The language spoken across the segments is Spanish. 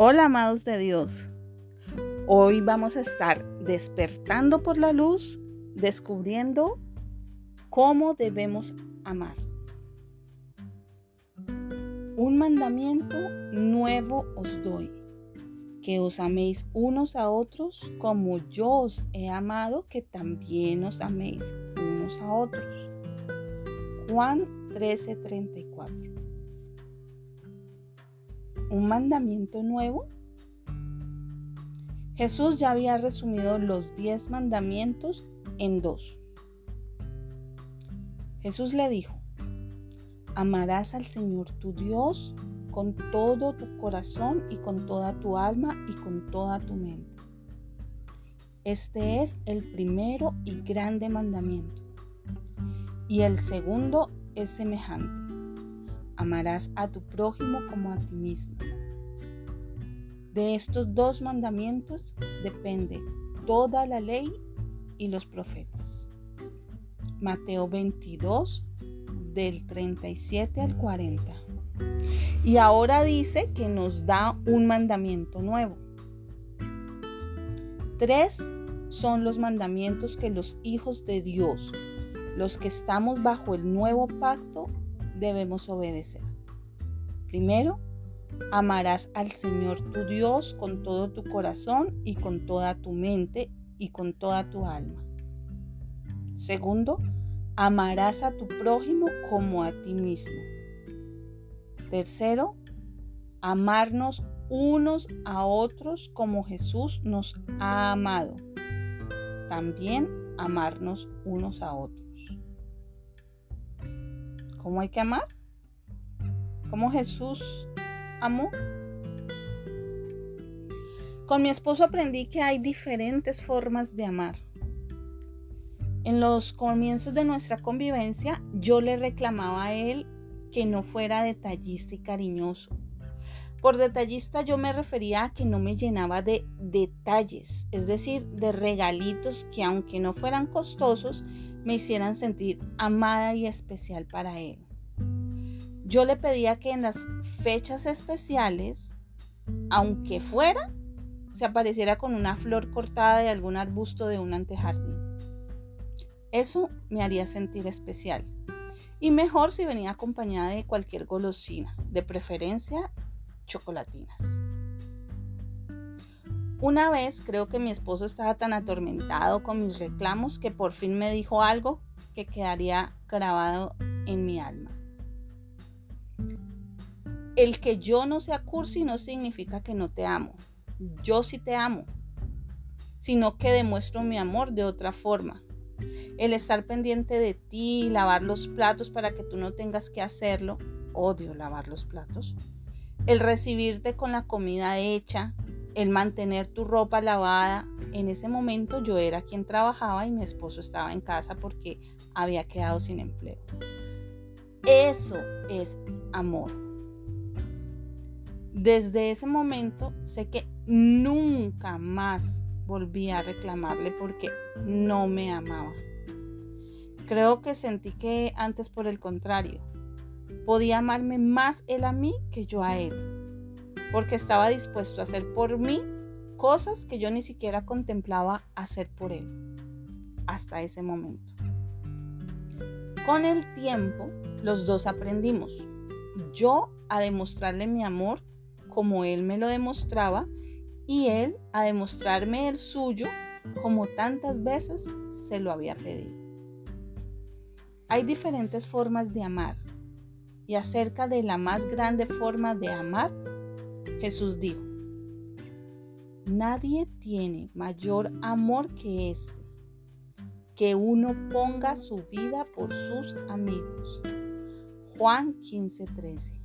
Hola amados de Dios. Hoy vamos a estar despertando por la luz, descubriendo cómo debemos amar. Un mandamiento nuevo os doy, que os améis unos a otros como yo os he amado, que también os améis unos a otros. Juan 13:34 un mandamiento nuevo? Jesús ya había resumido los diez mandamientos en dos. Jesús le dijo, amarás al Señor tu Dios con todo tu corazón y con toda tu alma y con toda tu mente. Este es el primero y grande mandamiento. Y el segundo es semejante amarás a tu prójimo como a ti mismo. De estos dos mandamientos depende toda la ley y los profetas. Mateo 22, del 37 al 40. Y ahora dice que nos da un mandamiento nuevo. Tres son los mandamientos que los hijos de Dios, los que estamos bajo el nuevo pacto, debemos obedecer. Primero, amarás al Señor tu Dios con todo tu corazón y con toda tu mente y con toda tu alma. Segundo, amarás a tu prójimo como a ti mismo. Tercero, amarnos unos a otros como Jesús nos ha amado. También amarnos unos a otros. ¿Cómo hay que amar? ¿Cómo Jesús amó? Con mi esposo aprendí que hay diferentes formas de amar. En los comienzos de nuestra convivencia yo le reclamaba a él que no fuera detallista y cariñoso. Por detallista yo me refería a que no me llenaba de detalles, es decir, de regalitos que aunque no fueran costosos, me hicieran sentir amada y especial para Él. Yo le pedía que en las fechas especiales, aunque fuera, se apareciera con una flor cortada de algún arbusto de un antejardín. Eso me haría sentir especial. Y mejor si venía acompañada de cualquier golosina, de preferencia chocolatinas. Una vez creo que mi esposo estaba tan atormentado con mis reclamos que por fin me dijo algo que quedaría grabado en mi alma. El que yo no sea cursi no significa que no te amo. Yo sí te amo, sino que demuestro mi amor de otra forma. El estar pendiente de ti, lavar los platos para que tú no tengas que hacerlo, odio lavar los platos. El recibirte con la comida hecha, el mantener tu ropa lavada. En ese momento yo era quien trabajaba y mi esposo estaba en casa porque había quedado sin empleo. Eso es amor. Desde ese momento sé que nunca más volví a reclamarle porque no me amaba. Creo que sentí que antes por el contrario, podía amarme más él a mí que yo a él porque estaba dispuesto a hacer por mí cosas que yo ni siquiera contemplaba hacer por él hasta ese momento. Con el tiempo, los dos aprendimos. Yo a demostrarle mi amor como él me lo demostraba y él a demostrarme el suyo como tantas veces se lo había pedido. Hay diferentes formas de amar y acerca de la más grande forma de amar Jesús dijo, Nadie tiene mayor amor que este, que uno ponga su vida por sus amigos. Juan 15:13.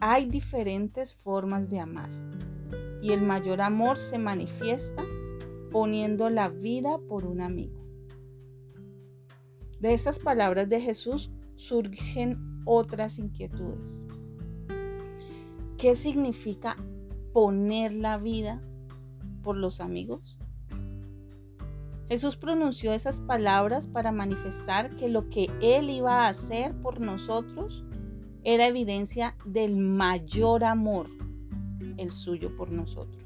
Hay diferentes formas de amar y el mayor amor se manifiesta poniendo la vida por un amigo. De estas palabras de Jesús surgen otras inquietudes. ¿Qué significa poner la vida por los amigos? Jesús pronunció esas palabras para manifestar que lo que Él iba a hacer por nosotros era evidencia del mayor amor el suyo por nosotros.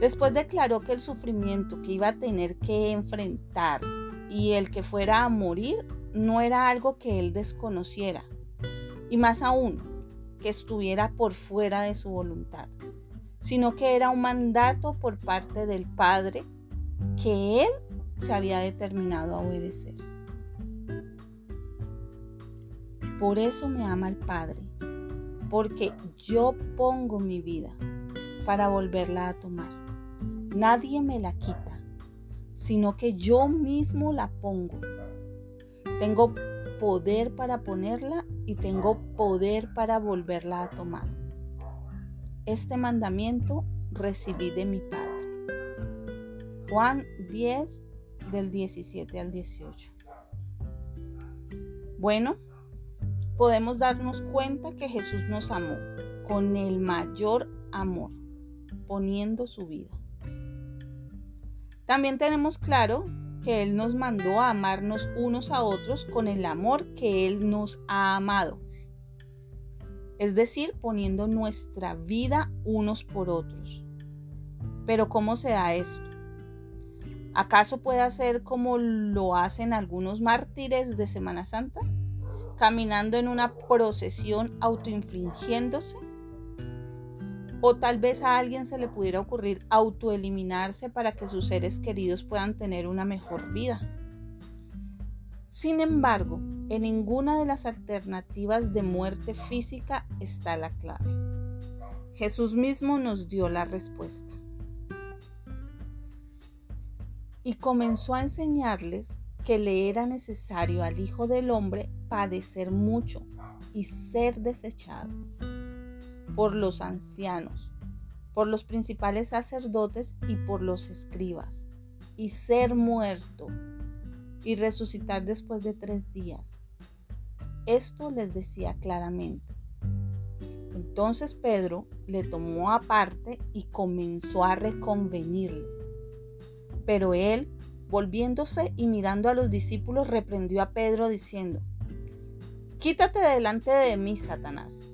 Después declaró que el sufrimiento que iba a tener que enfrentar y el que fuera a morir no era algo que él desconociera, y más aún, que estuviera por fuera de su voluntad, sino que era un mandato por parte del Padre que él se había determinado a obedecer. Por eso me ama el Padre, porque yo pongo mi vida para volverla a tomar. Nadie me la quita, sino que yo mismo la pongo. Tengo poder para ponerla y tengo poder para volverla a tomar. Este mandamiento recibí de mi Padre. Juan 10 del 17 al 18. Bueno, podemos darnos cuenta que Jesús nos amó con el mayor amor, poniendo su vida. También tenemos claro que Él nos mandó a amarnos unos a otros con el amor que Él nos ha amado. Es decir, poniendo nuestra vida unos por otros. Pero ¿cómo se da esto? ¿Acaso puede ser como lo hacen algunos mártires de Semana Santa? Caminando en una procesión autoinfligiéndose o tal vez a alguien se le pudiera ocurrir autoeliminarse para que sus seres queridos puedan tener una mejor vida. Sin embargo, en ninguna de las alternativas de muerte física está la clave. Jesús mismo nos dio la respuesta. Y comenzó a enseñarles que le era necesario al Hijo del Hombre padecer mucho y ser desechado por los ancianos, por los principales sacerdotes y por los escribas, y ser muerto y resucitar después de tres días. Esto les decía claramente. Entonces Pedro le tomó aparte y comenzó a reconvenirle. Pero él, volviéndose y mirando a los discípulos, reprendió a Pedro diciendo, Quítate delante de mí, Satanás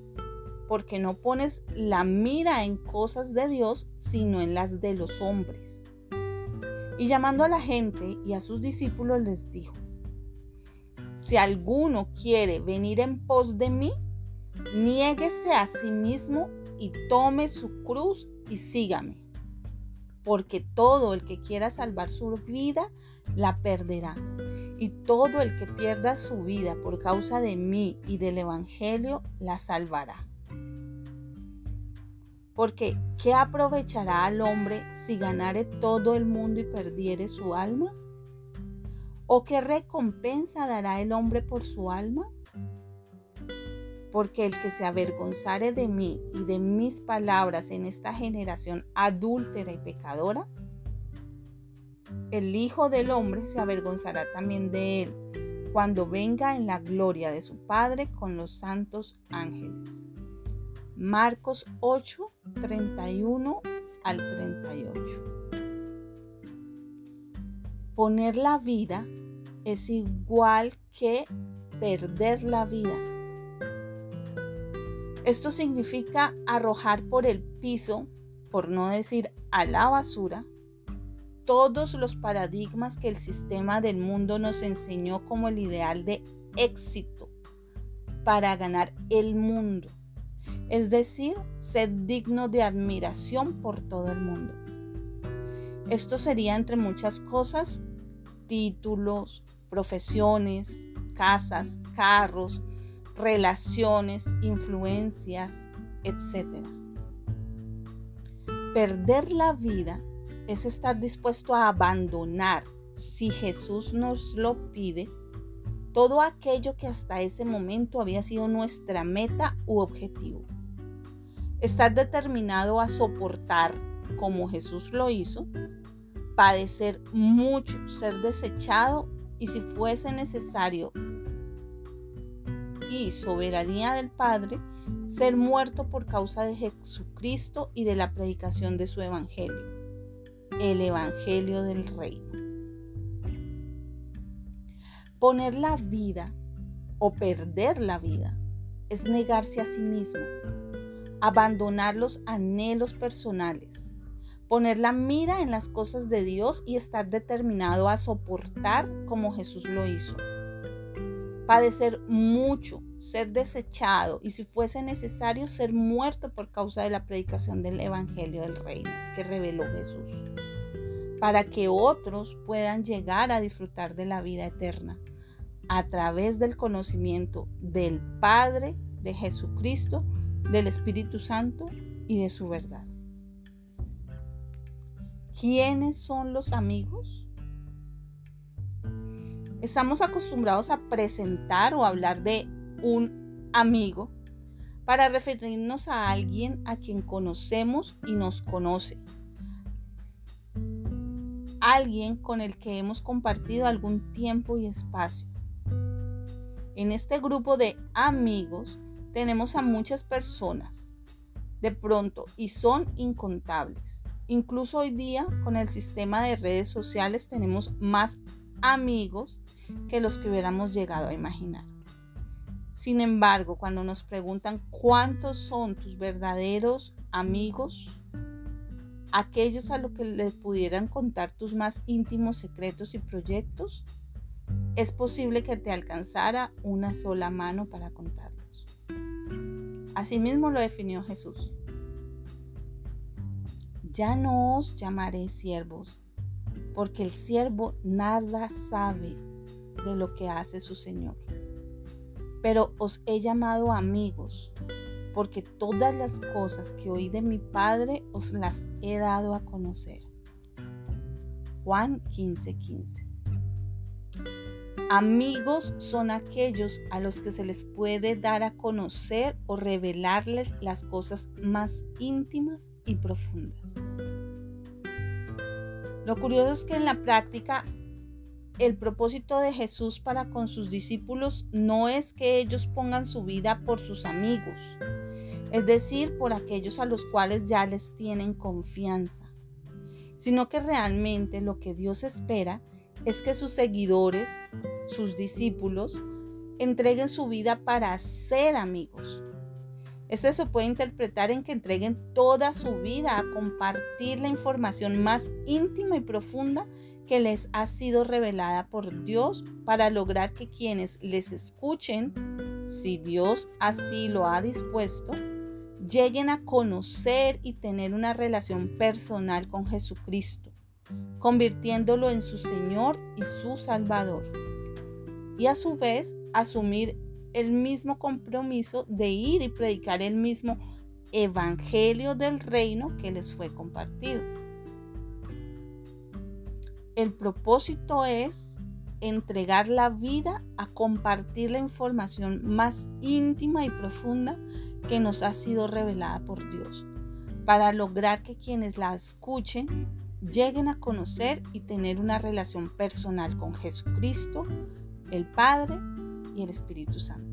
porque no pones la mira en cosas de Dios, sino en las de los hombres. Y llamando a la gente y a sus discípulos les dijo, si alguno quiere venir en pos de mí, niéguese a sí mismo y tome su cruz y sígame. Porque todo el que quiera salvar su vida, la perderá. Y todo el que pierda su vida por causa de mí y del Evangelio, la salvará. Porque, ¿qué aprovechará al hombre si ganare todo el mundo y perdiere su alma? ¿O qué recompensa dará el hombre por su alma? Porque el que se avergonzare de mí y de mis palabras en esta generación adúltera y pecadora, el Hijo del Hombre se avergonzará también de él cuando venga en la gloria de su Padre con los santos ángeles. Marcos 8, 31 al 38. Poner la vida es igual que perder la vida. Esto significa arrojar por el piso, por no decir a la basura, todos los paradigmas que el sistema del mundo nos enseñó como el ideal de éxito para ganar el mundo es decir, ser digno de admiración por todo el mundo. Esto sería, entre muchas cosas, títulos, profesiones, casas, carros, relaciones, influencias, etc. Perder la vida es estar dispuesto a abandonar, si Jesús nos lo pide, todo aquello que hasta ese momento había sido nuestra meta u objetivo. Estar determinado a soportar, como Jesús lo hizo, padecer mucho, ser desechado y si fuese necesario y soberanía del Padre, ser muerto por causa de Jesucristo y de la predicación de su Evangelio, el Evangelio del Reino. Poner la vida o perder la vida es negarse a sí mismo, abandonar los anhelos personales, poner la mira en las cosas de Dios y estar determinado a soportar como Jesús lo hizo. Padecer mucho, ser desechado y si fuese necesario ser muerto por causa de la predicación del Evangelio del Reino que reveló Jesús, para que otros puedan llegar a disfrutar de la vida eterna a través del conocimiento del Padre, de Jesucristo, del Espíritu Santo y de su verdad. ¿Quiénes son los amigos? Estamos acostumbrados a presentar o hablar de un amigo para referirnos a alguien a quien conocemos y nos conoce. Alguien con el que hemos compartido algún tiempo y espacio. En este grupo de amigos tenemos a muchas personas de pronto y son incontables. Incluso hoy día con el sistema de redes sociales tenemos más amigos que los que hubiéramos llegado a imaginar. Sin embargo, cuando nos preguntan cuántos son tus verdaderos amigos, aquellos a los que les pudieran contar tus más íntimos secretos y proyectos, es posible que te alcanzara una sola mano para contarlos. Asimismo lo definió Jesús. Ya no os llamaré siervos, porque el siervo nada sabe de lo que hace su Señor. Pero os he llamado amigos, porque todas las cosas que oí de mi Padre os las he dado a conocer. Juan 15:15 Amigos son aquellos a los que se les puede dar a conocer o revelarles las cosas más íntimas y profundas. Lo curioso es que en la práctica el propósito de Jesús para con sus discípulos no es que ellos pongan su vida por sus amigos, es decir, por aquellos a los cuales ya les tienen confianza, sino que realmente lo que Dios espera es que sus seguidores sus discípulos, entreguen su vida para ser amigos. Este se puede interpretar en que entreguen toda su vida a compartir la información más íntima y profunda que les ha sido revelada por Dios para lograr que quienes les escuchen, si Dios así lo ha dispuesto, lleguen a conocer y tener una relación personal con Jesucristo, convirtiéndolo en su Señor y su Salvador y a su vez asumir el mismo compromiso de ir y predicar el mismo evangelio del reino que les fue compartido. El propósito es entregar la vida a compartir la información más íntima y profunda que nos ha sido revelada por Dios, para lograr que quienes la escuchen lleguen a conocer y tener una relación personal con Jesucristo, el Padre y el Espíritu Santo.